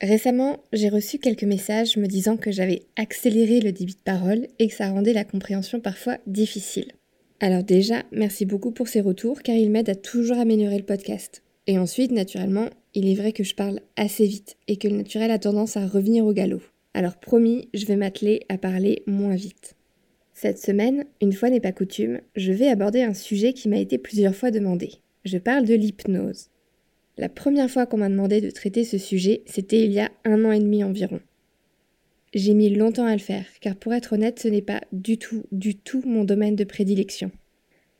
Récemment, j'ai reçu quelques messages me disant que j'avais accéléré le débit de parole et que ça rendait la compréhension parfois difficile. Alors déjà, merci beaucoup pour ces retours car ils m'aident à toujours améliorer le podcast. Et ensuite, naturellement, il est vrai que je parle assez vite et que le naturel a tendance à revenir au galop. Alors promis, je vais m'atteler à parler moins vite. Cette semaine, une fois n'est pas coutume, je vais aborder un sujet qui m'a été plusieurs fois demandé. Je parle de l'hypnose. La première fois qu'on m'a demandé de traiter ce sujet, c'était il y a un an et demi environ. J'ai mis longtemps à le faire, car pour être honnête, ce n'est pas du tout, du tout mon domaine de prédilection.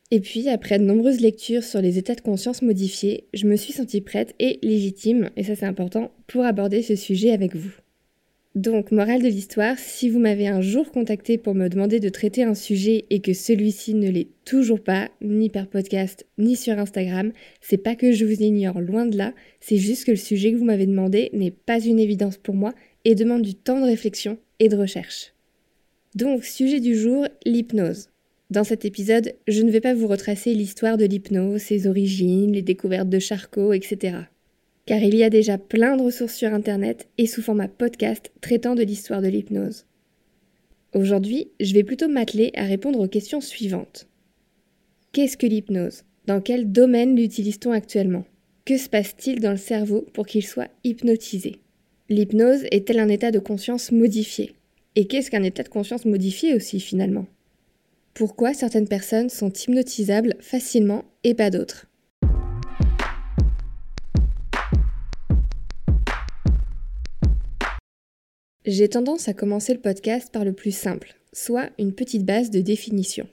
Et puis, après de nombreuses lectures sur les états de conscience modifiés, je me suis sentie prête et légitime, et ça c'est important, pour aborder ce sujet avec vous. Donc, morale de l'histoire, si vous m'avez un jour contacté pour me demander de traiter un sujet et que celui-ci ne l'est toujours pas, ni par podcast, ni sur Instagram, c'est pas que je vous ignore, loin de là, c'est juste que le sujet que vous m'avez demandé n'est pas une évidence pour moi et demande du temps de réflexion et de recherche. Donc, sujet du jour, l'hypnose. Dans cet épisode, je ne vais pas vous retracer l'histoire de l'hypnose, ses origines, les découvertes de Charcot, etc car il y a déjà plein de ressources sur Internet et sous format podcast traitant de l'histoire de l'hypnose. Aujourd'hui, je vais plutôt m'atteler à répondre aux questions suivantes. Qu'est-ce que l'hypnose? Dans quel domaine l'utilise-t-on actuellement? Que se passe-t-il dans le cerveau pour qu'il soit hypnotisé? L'hypnose est-elle un état de conscience modifié? Et qu'est-ce qu'un état de conscience modifié aussi finalement? Pourquoi certaines personnes sont hypnotisables facilement et pas d'autres? J'ai tendance à commencer le podcast par le plus simple, soit une petite base de définition.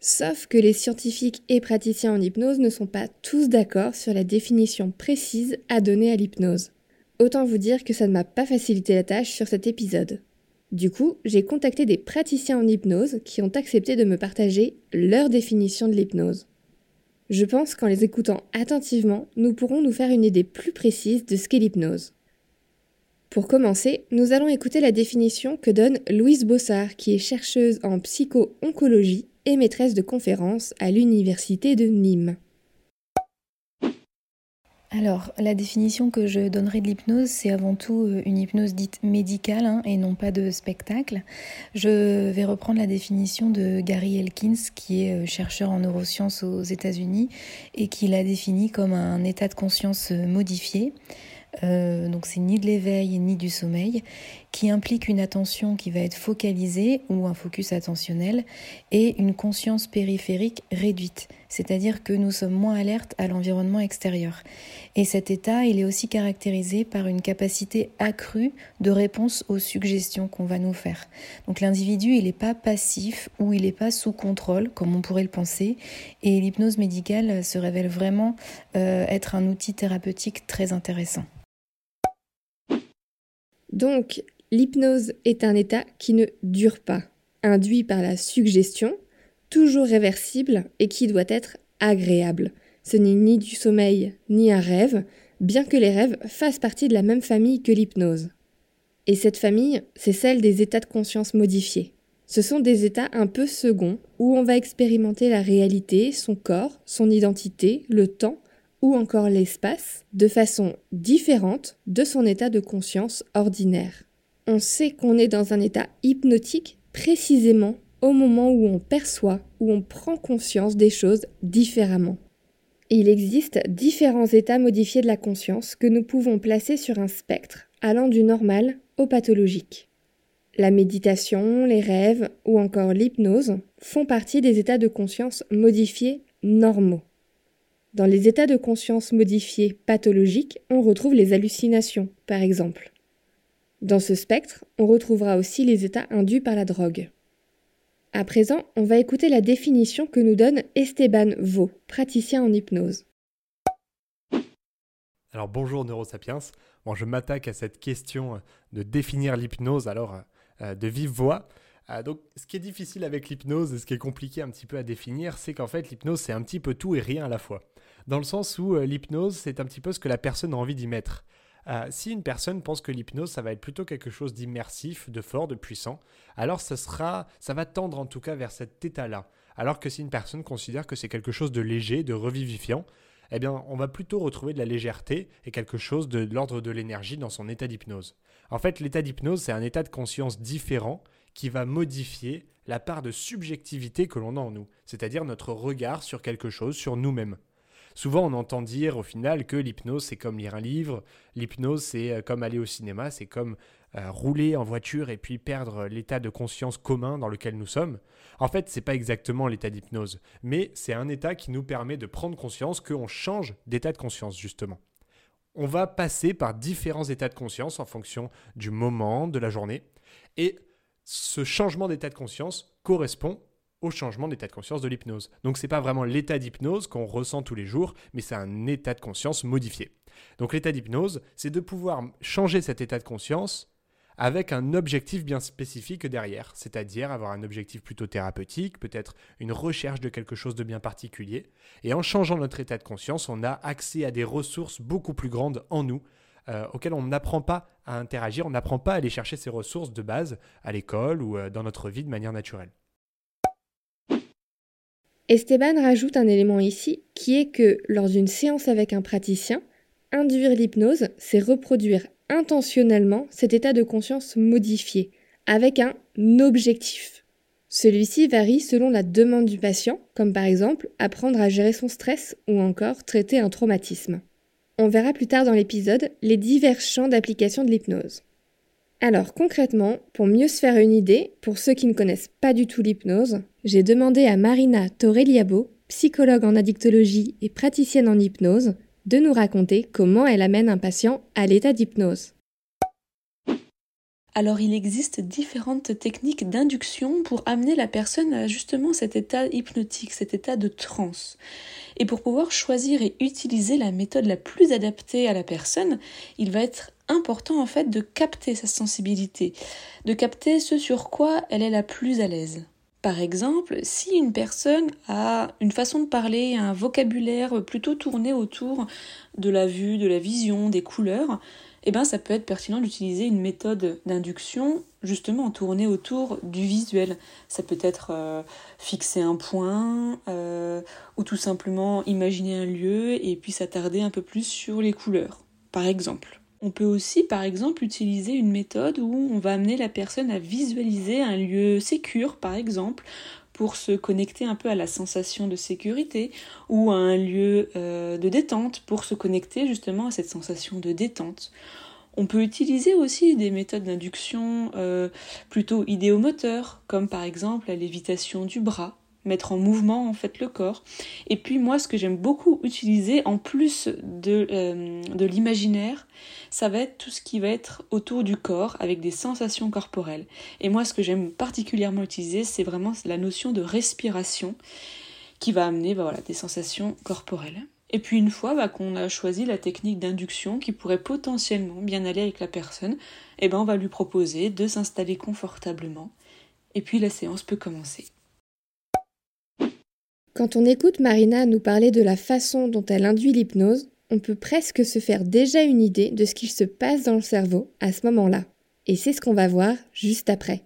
Sauf que les scientifiques et praticiens en hypnose ne sont pas tous d'accord sur la définition précise à donner à l'hypnose. Autant vous dire que ça ne m'a pas facilité la tâche sur cet épisode. Du coup, j'ai contacté des praticiens en hypnose qui ont accepté de me partager leur définition de l'hypnose. Je pense qu'en les écoutant attentivement, nous pourrons nous faire une idée plus précise de ce qu'est l'hypnose. Pour commencer, nous allons écouter la définition que donne Louise Bossard, qui est chercheuse en psycho-oncologie et maîtresse de conférences à l'Université de Nîmes. Alors, la définition que je donnerai de l'hypnose, c'est avant tout euh, une hypnose dite médicale hein, et non pas de spectacle. Je vais reprendre la définition de Gary Elkins, qui est euh, chercheur en neurosciences aux États-Unis et qui l'a défini comme un état de conscience euh, modifié. Euh, donc c'est ni de l'éveil ni du sommeil, qui implique une attention qui va être focalisée ou un focus attentionnel et une conscience périphérique réduite, c'est-à-dire que nous sommes moins alertes à l'environnement extérieur. Et cet état, il est aussi caractérisé par une capacité accrue de réponse aux suggestions qu'on va nous faire. Donc l'individu, il n'est pas passif ou il n'est pas sous contrôle, comme on pourrait le penser, et l'hypnose médicale se révèle vraiment euh, être un outil thérapeutique très intéressant. Donc, l'hypnose est un état qui ne dure pas, induit par la suggestion, toujours réversible et qui doit être agréable. Ce n'est ni du sommeil ni un rêve, bien que les rêves fassent partie de la même famille que l'hypnose. Et cette famille, c'est celle des états de conscience modifiés. Ce sont des états un peu seconds où on va expérimenter la réalité, son corps, son identité, le temps ou encore l'espace de façon différente de son état de conscience ordinaire. On sait qu'on est dans un état hypnotique précisément au moment où on perçoit, où on prend conscience des choses différemment. Il existe différents états modifiés de la conscience que nous pouvons placer sur un spectre allant du normal au pathologique. La méditation, les rêves ou encore l'hypnose font partie des états de conscience modifiés normaux. Dans les états de conscience modifiés pathologiques, on retrouve les hallucinations, par exemple. Dans ce spectre, on retrouvera aussi les états induits par la drogue. À présent, on va écouter la définition que nous donne Esteban Vaux, praticien en hypnose. Alors bonjour Neurosapiens. Bon, je m'attaque à cette question de définir l'hypnose alors euh, de vive voix. Euh, donc ce qui est difficile avec l'hypnose et ce qui est compliqué un petit peu à définir, c'est qu'en fait l'hypnose c'est un petit peu tout et rien à la fois. Dans le sens où euh, l'hypnose c'est un petit peu ce que la personne a envie d'y mettre. si une personne pense que l'hypnose, ça va être plutôt quelque chose d'immersif, de fort, de puissant, alors ça sera, ça va tendre en tout cas vers cet état-là. Alors que si une personne considère que c'est quelque chose de léger, de revivifiant, eh bien, on va plutôt retrouver de la légèreté et quelque chose de, l'ordre de l'énergie dans son état d'hypnose. En fait, l'état d'hypnose, c'est un état de conscience différent qui va modifier la part de subjectivité que l'on a en nous, c'est-à-dire notre regard sur quelque chose, sur nous-mêmes. Souvent, on entend dire au final que l'hypnose, c'est comme lire un livre, l'hypnose, c'est euh, comme aller au cinéma, c'est comme euh, rouler en voiture et puis perdre l'état de conscience commun dans lequel nous sommes. En fait, c'est pas exactement l'état d'hypnose, mais c'est un état qui nous permet de prendre conscience qu'on change d'état de conscience, justement. On va passer par différents états de conscience en fonction du moment de la journée, et ce changement d'état de conscience correspond au changement d'état de conscience de l'hypnose. Donc c'est pas vraiment l'état d'hypnose qu'on ressent tous les jours, mais c'est un état de conscience modifié. Donc l'état d'hypnose, c'est de pouvoir changer cet état de conscience avec un objectif bien spécifique derrière, c'est-à-dire avoir un objectif plutôt thérapeutique, peut-être une recherche de quelque chose de bien particulier. Et en changeant notre état de conscience, on a accès à des ressources beaucoup plus grandes en nous, euh, auxquelles on n'apprend pas à interagir, on n'apprend pas à aller chercher ces ressources de base à l'école ou euh, dans notre vie de manière naturelle. Esteban rajoute un élément ici qui est que lors d'une séance avec un praticien, induire l'hypnose, c'est reproduire intentionnellement cet état de conscience modifié, avec un objectif. Celui-ci varie selon la demande du patient, comme par exemple apprendre à gérer son stress ou encore traiter un traumatisme. On verra plus tard dans l'épisode les divers champs d'application de l'hypnose. Alors concrètement, pour mieux se faire une idée, pour ceux qui ne connaissent pas du tout l'hypnose, j'ai demandé à Marina Toreliabo, psychologue en addictologie et praticienne en hypnose, de nous raconter comment elle amène un patient à l'état d'hypnose. Alors il existe différentes techniques d'induction pour amener la personne à justement cet état hypnotique, cet état de transe. Et pour pouvoir choisir et utiliser la méthode la plus adaptée à la personne, il va être important en fait de capter sa sensibilité, de capter ce sur quoi elle est la plus à l'aise. Par exemple, si une personne a une façon de parler, un vocabulaire plutôt tourné autour de la vue, de la vision, des couleurs, eh ben ça peut être pertinent d'utiliser une méthode d'induction justement tournée autour du visuel. Ça peut être euh, fixer un point euh, ou tout simplement imaginer un lieu et puis s'attarder un peu plus sur les couleurs, par exemple. On peut aussi, par exemple, utiliser une méthode où on va amener la personne à visualiser un lieu sécure, par exemple, pour se connecter un peu à la sensation de sécurité, ou à un lieu euh, de détente pour se connecter justement à cette sensation de détente. On peut utiliser aussi des méthodes d'induction euh, plutôt idéomoteurs, comme par exemple la lévitation du bras, mettre en mouvement en fait le corps. Et puis moi, ce que j'aime beaucoup utiliser en plus de, euh, de l'imaginaire, ça va être tout ce qui va être autour du corps avec des sensations corporelles. Et moi, ce que j'aime particulièrement utiliser, c'est vraiment la notion de respiration qui va amener bah, voilà, des sensations corporelles. Et puis une fois bah, qu'on a choisi la technique d'induction qui pourrait potentiellement bien aller avec la personne, eh ben on va lui proposer de s'installer confortablement. Et puis la séance peut commencer. Quand on écoute Marina nous parler de la façon dont elle induit l'hypnose, on peut presque se faire déjà une idée de ce qu'il se passe dans le cerveau à ce moment-là. Et c'est ce qu'on va voir juste après.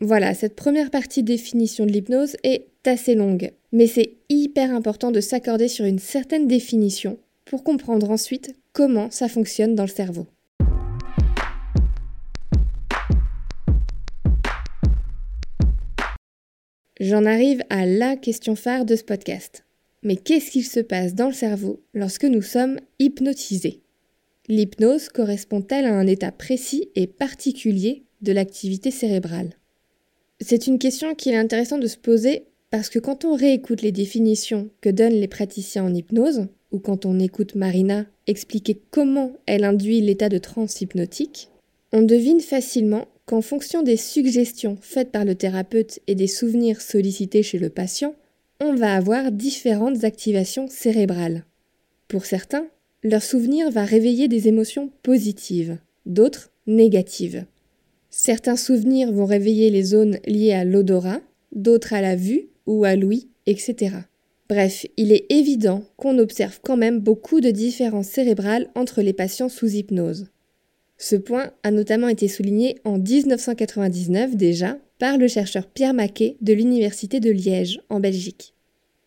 Voilà, cette première partie définition de l'hypnose est assez longue, mais c'est hyper important de s'accorder sur une certaine définition pour comprendre ensuite comment ça fonctionne dans le cerveau. J'en arrive à la question phare de ce podcast. Mais qu'est-ce qu'il se passe dans le cerveau lorsque nous sommes hypnotisés? L'hypnose correspond-elle à un état précis et particulier de l'activité cérébrale? C'est une question qu'il est intéressant de se poser parce que quand on réécoute les définitions que donnent les praticiens en hypnose, ou quand on écoute Marina expliquer comment elle induit l'état de transe hypnotique, on devine facilement qu'en fonction des suggestions faites par le thérapeute et des souvenirs sollicités chez le patient, on va avoir différentes activations cérébrales. Pour certains, leur souvenir va réveiller des émotions positives, d'autres négatives. Certains souvenirs vont réveiller les zones liées à l'odorat, d'autres à la vue ou à l'ouïe, etc. Bref, il est évident qu'on observe quand même beaucoup de différences cérébrales entre les patients sous hypnose. Ce point a notamment été souligné en 1999 déjà par le chercheur Pierre Maquet de l'Université de Liège en Belgique.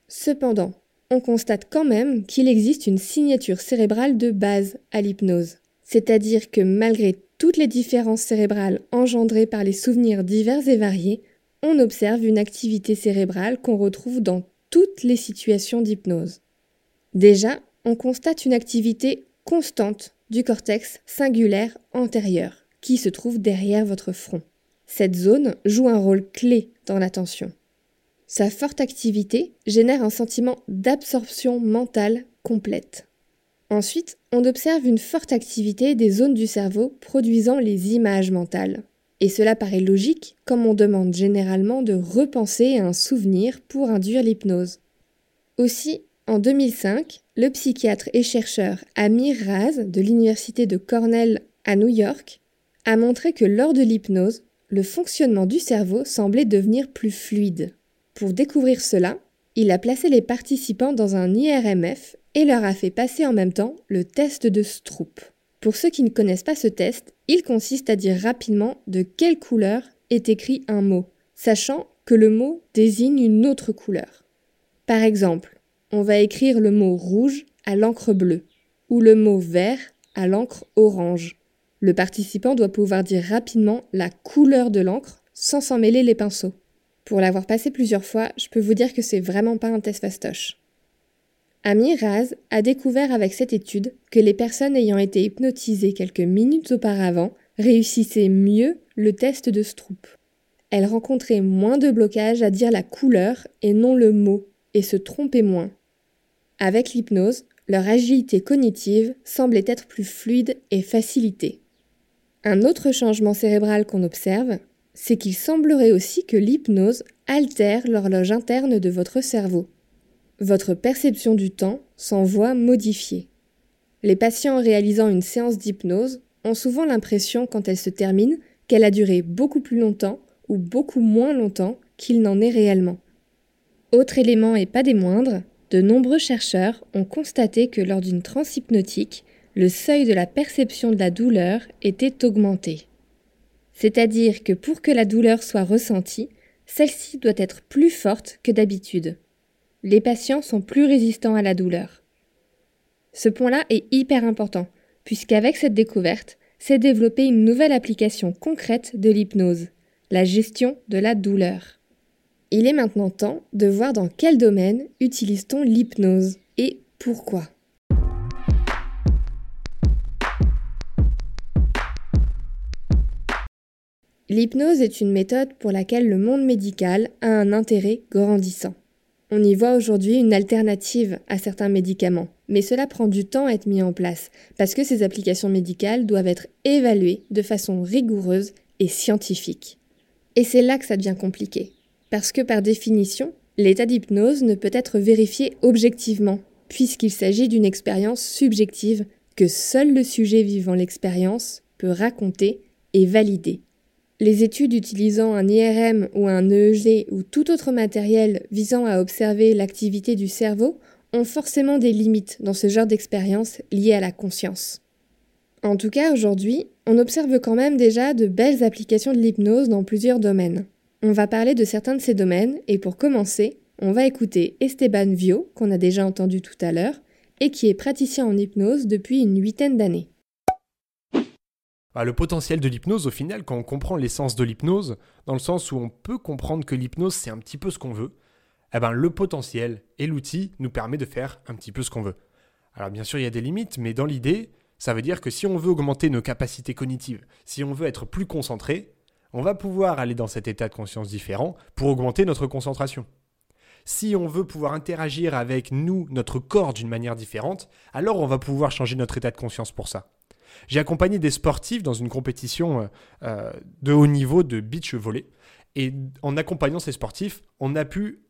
Cependant, on constate quand même qu'il existe une signature cérébrale de base à l'hypnose, c'est-à-dire que malgré toutes les différences cérébrales engendrées par les souvenirs divers et variés, on observe une activité cérébrale qu'on retrouve dans toutes les situations d'hypnose. Déjà, on constate une activité constante du cortex singulaire antérieur, qui se trouve derrière votre front. Cette zone joue un rôle clé dans l'attention. Sa forte activité génère un sentiment d'absorption mentale complète. Ensuite, on observe une forte activité des zones du cerveau produisant les images mentales. Et cela paraît logique, comme on demande généralement de repenser à un souvenir pour induire l'hypnose. Aussi, en 2005, le psychiatre et chercheur Amir Raz de l'Université de Cornell à New York a montré que lors de l'hypnose, le fonctionnement du cerveau semblait devenir plus fluide. Pour découvrir cela, il a placé les participants dans un IRMF et leur a fait passer en même temps le test de Stroop. Pour ceux qui ne connaissent pas ce test, il consiste à dire rapidement de quelle couleur est écrit un mot, sachant que le mot désigne une autre couleur. Par exemple, on va écrire le mot rouge à l'encre bleue ou le mot vert à l'encre orange. Le participant doit pouvoir dire rapidement la couleur de l'encre sans s'en mêler les pinceaux. Pour l'avoir passé plusieurs fois, je peux vous dire que c'est vraiment pas un test fastoche. Amir Raz a découvert avec cette étude que les personnes ayant été hypnotisées quelques minutes auparavant réussissaient mieux le test de Stroop. Elles rencontraient moins de blocages à dire la couleur et non le mot, et se trompaient moins. Avec l'hypnose, leur agilité cognitive semblait être plus fluide et facilitée. Un autre changement cérébral qu'on observe, c'est qu'il semblerait aussi que l'hypnose altère l'horloge interne de votre cerveau votre perception du temps s'en voit modifiée. Les patients réalisant une séance d'hypnose ont souvent l'impression, quand elle se termine, qu'elle a duré beaucoup plus longtemps ou beaucoup moins longtemps qu'il n'en est réellement. Autre élément et pas des moindres, de nombreux chercheurs ont constaté que lors d'une transe hypnotique, le seuil de la perception de la douleur était augmenté. C'est-à-dire que pour que la douleur soit ressentie, celle-ci doit être plus forte que d'habitude les patients sont plus résistants à la douleur. Ce point-là est hyper important, puisqu'avec cette découverte, s'est développée une nouvelle application concrète de l'hypnose, la gestion de la douleur. Il est maintenant temps de voir dans quel domaine utilise-t-on l'hypnose et pourquoi. L'hypnose est une méthode pour laquelle le monde médical a un intérêt grandissant. On y voit aujourd'hui une alternative à certains médicaments, mais cela prend du temps à être mis en place, parce que ces applications médicales doivent être évaluées de façon rigoureuse et scientifique. Et c'est là que ça devient compliqué, parce que par définition, l'état d'hypnose ne peut être vérifié objectivement, puisqu'il s'agit d'une expérience subjective que seul le sujet vivant l'expérience peut raconter et valider. Les études utilisant un IRM ou un EEG ou tout autre matériel visant à observer l'activité du cerveau ont forcément des limites dans ce genre d'expérience liées à la conscience. En tout cas, aujourd'hui, on observe quand même déjà de belles applications de l'hypnose dans plusieurs domaines. On va parler de certains de ces domaines et pour commencer, on va écouter Esteban Vio, qu'on a déjà entendu tout à l'heure, et qui est praticien en hypnose depuis une huitaine d'années. Bah, le potentiel de l'hypnose, au final, quand on comprend l'essence de l'hypnose, dans le sens où on peut comprendre que l'hypnose, c'est un petit peu ce qu'on veut, eh ben, le potentiel et l'outil nous permet de faire un petit peu ce qu'on veut. Alors bien sûr, il y a des limites, mais dans l'idée, ça veut dire que si on veut augmenter nos capacités cognitives, si on veut être plus concentré, on va pouvoir aller dans cet état de conscience différent pour augmenter notre concentration. Si on veut pouvoir interagir avec nous, notre corps d'une manière différente, alors on va pouvoir changer notre état de conscience pour ça. J'ai accompagné des sportifs dans une compétition euh, euh, de haut niveau de beach volley. Et en accompagnant ces sportifs, on a pu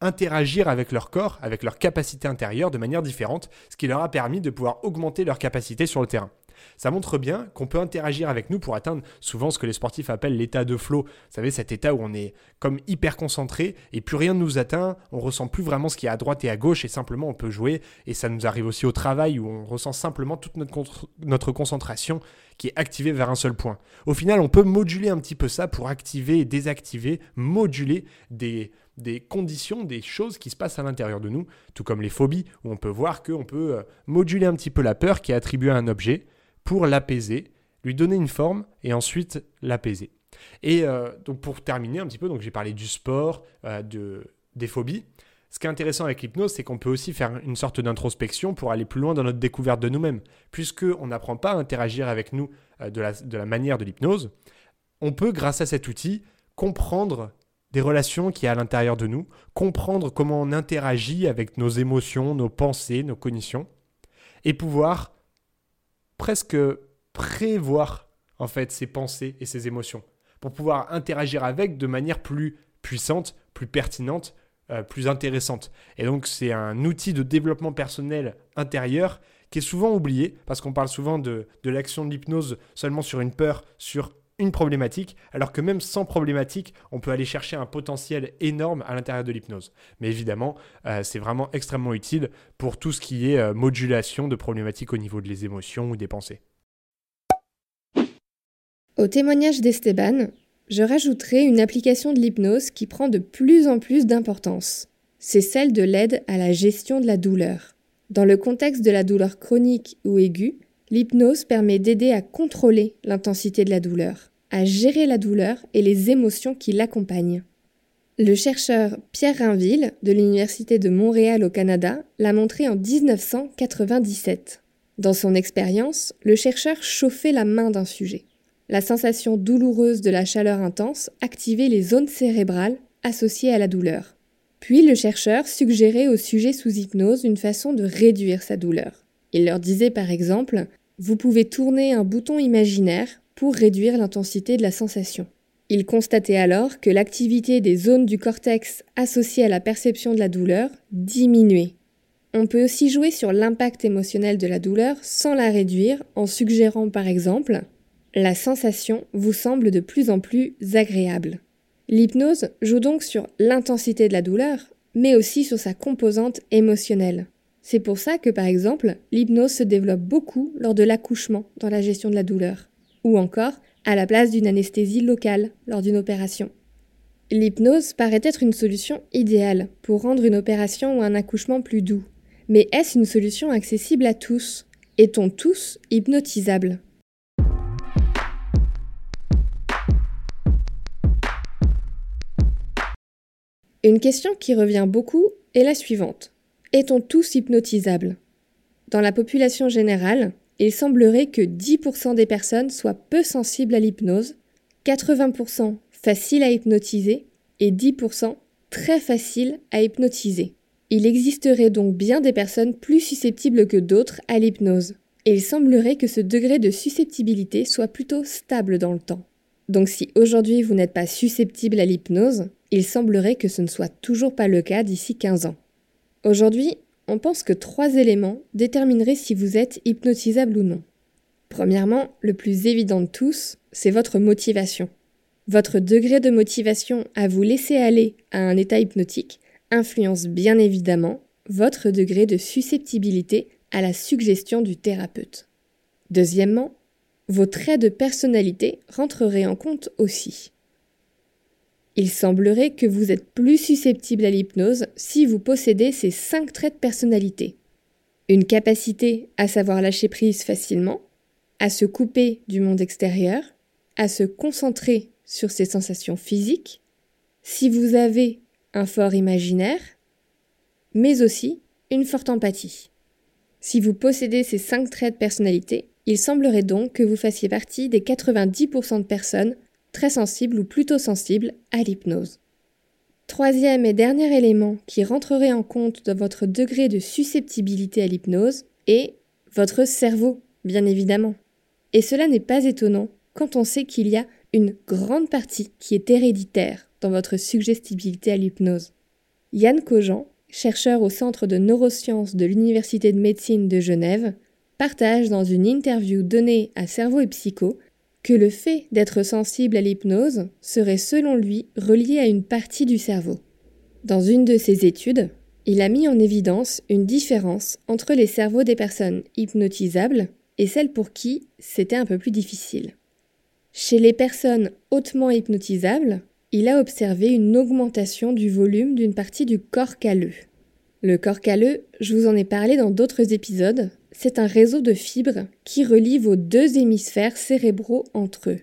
interagir avec leur corps, avec leur capacité intérieure de manière différente, ce qui leur a permis de pouvoir augmenter leur capacité sur le terrain. Ça montre bien qu'on peut interagir avec nous pour atteindre souvent ce que les sportifs appellent l'état de flow. Vous savez, cet état où on est comme hyper concentré et plus rien ne nous atteint, on ressent plus vraiment ce qui est à droite et à gauche et simplement on peut jouer. Et ça nous arrive aussi au travail où on ressent simplement toute notre, notre concentration qui est activée vers un seul point. Au final, on peut moduler un petit peu ça pour activer et désactiver, moduler des, des conditions, des choses qui se passent à l'intérieur de nous, tout comme les phobies, où on peut voir qu'on peut euh, moduler un petit peu la peur qui est attribuée à un objet pour l'apaiser, lui donner une forme et ensuite l'apaiser. Et euh, donc pour terminer un petit peu, donc j'ai parlé du sport, euh, de, des phobies. Ce qui est intéressant avec l'hypnose, c'est qu'on peut aussi faire une sorte d'introspection pour aller plus loin dans notre découverte de nous-mêmes. Puisqu'on n'apprend pas à interagir avec nous euh, de, la, de la manière de l'hypnose, on peut, grâce à cet outil, comprendre des relations qui a à l'intérieur de nous, comprendre comment on interagit avec nos émotions, nos pensées, nos cognitions, et pouvoir presque prévoir en fait ses pensées et ses émotions pour pouvoir interagir avec de manière plus puissante, plus pertinente, euh, plus intéressante. Et donc c'est un outil de développement personnel intérieur qui est souvent oublié parce qu'on parle souvent de, de l'action de l'hypnose seulement sur une peur, sur une problématique, alors que même sans problématique, on peut aller chercher un potentiel énorme à l'intérieur de l'hypnose. Mais évidemment, euh, c'est vraiment extrêmement utile pour tout ce qui est euh, modulation de problématiques au niveau des émotions ou des pensées. Au témoignage d'Esteban, je rajouterai une application de l'hypnose qui prend de plus en plus d'importance. C'est celle de l'aide à la gestion de la douleur. Dans le contexte de la douleur chronique ou aiguë, l'hypnose permet d'aider à contrôler l'intensité de la douleur à gérer la douleur et les émotions qui l'accompagnent. Le chercheur Pierre Rainville de l'Université de Montréal au Canada l'a montré en 1997. Dans son expérience, le chercheur chauffait la main d'un sujet. La sensation douloureuse de la chaleur intense activait les zones cérébrales associées à la douleur. Puis le chercheur suggérait au sujet sous hypnose une façon de réduire sa douleur. Il leur disait par exemple Vous pouvez tourner un bouton imaginaire pour réduire l'intensité de la sensation. Il constatait alors que l'activité des zones du cortex associées à la perception de la douleur diminuait. On peut aussi jouer sur l'impact émotionnel de la douleur sans la réduire en suggérant par exemple La sensation vous semble de plus en plus agréable. L'hypnose joue donc sur l'intensité de la douleur, mais aussi sur sa composante émotionnelle. C'est pour ça que par exemple, l'hypnose se développe beaucoup lors de l'accouchement dans la gestion de la douleur ou encore à la place d'une anesthésie locale lors d'une opération. L'hypnose paraît être une solution idéale pour rendre une opération ou un accouchement plus doux. Mais est-ce une solution accessible à tous? Est-on tous hypnotisables? Une question qui revient beaucoup est la suivante. Est-on tous hypnotisables? Dans la population générale, il semblerait que 10% des personnes soient peu sensibles à l'hypnose, 80% faciles à hypnotiser et 10% très faciles à hypnotiser. Il existerait donc bien des personnes plus susceptibles que d'autres à l'hypnose, et il semblerait que ce degré de susceptibilité soit plutôt stable dans le temps. Donc si aujourd'hui vous n'êtes pas susceptible à l'hypnose, il semblerait que ce ne soit toujours pas le cas d'ici 15 ans. Aujourd'hui, on pense que trois éléments détermineraient si vous êtes hypnotisable ou non. Premièrement, le plus évident de tous, c'est votre motivation. Votre degré de motivation à vous laisser aller à un état hypnotique influence bien évidemment votre degré de susceptibilité à la suggestion du thérapeute. Deuxièmement, vos traits de personnalité rentreraient en compte aussi. Il semblerait que vous êtes plus susceptible à l'hypnose si vous possédez ces cinq traits de personnalité. Une capacité à savoir lâcher prise facilement, à se couper du monde extérieur, à se concentrer sur ses sensations physiques, si vous avez un fort imaginaire, mais aussi une forte empathie. Si vous possédez ces cinq traits de personnalité, il semblerait donc que vous fassiez partie des 90% de personnes très sensible ou plutôt sensible à l'hypnose. Troisième et dernier élément qui rentrerait en compte dans votre degré de susceptibilité à l'hypnose est votre cerveau, bien évidemment. Et cela n'est pas étonnant quand on sait qu'il y a une grande partie qui est héréditaire dans votre suggestibilité à l'hypnose. Yann Cogent, chercheur au Centre de neurosciences de l'Université de médecine de Genève, partage dans une interview donnée à Cerveau et Psycho que le fait d'être sensible à l'hypnose serait selon lui relié à une partie du cerveau. Dans une de ses études, il a mis en évidence une différence entre les cerveaux des personnes hypnotisables et celles pour qui c'était un peu plus difficile. Chez les personnes hautement hypnotisables, il a observé une augmentation du volume d'une partie du corps calleux. Le corps calleux, je vous en ai parlé dans d'autres épisodes, c'est un réseau de fibres qui relie vos deux hémisphères cérébraux entre eux.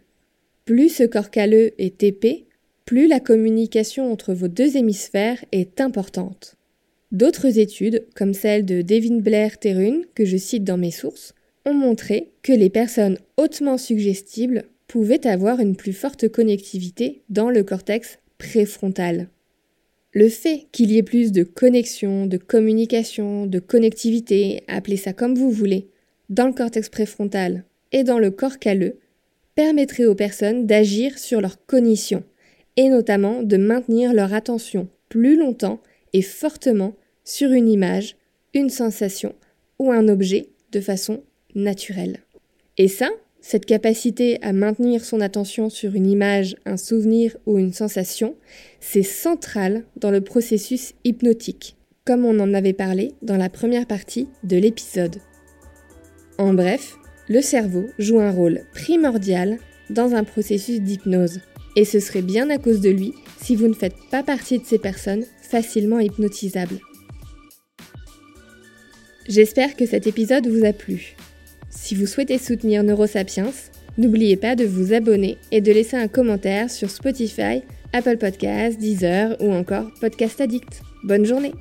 Plus ce corps calleux est épais, plus la communication entre vos deux hémisphères est importante. D'autres études, comme celle de Devin Blair Terhune, que je cite dans mes sources, ont montré que les personnes hautement suggestibles pouvaient avoir une plus forte connectivité dans le cortex préfrontal. Le fait qu'il y ait plus de connexion, de communication, de connectivité, appelez ça comme vous voulez, dans le cortex préfrontal et dans le corps calleux, permettrait aux personnes d'agir sur leur cognition, et notamment de maintenir leur attention plus longtemps et fortement sur une image, une sensation ou un objet de façon naturelle. Et ça, cette capacité à maintenir son attention sur une image, un souvenir ou une sensation, c'est central dans le processus hypnotique, comme on en avait parlé dans la première partie de l'épisode. En bref, le cerveau joue un rôle primordial dans un processus d'hypnose, et ce serait bien à cause de lui si vous ne faites pas partie de ces personnes facilement hypnotisables. J'espère que cet épisode vous a plu. Si vous souhaitez soutenir Neurosapiens, n'oubliez pas de vous abonner et de laisser un commentaire sur Spotify, Apple Podcasts, Deezer ou encore Podcast Addict. Bonne journée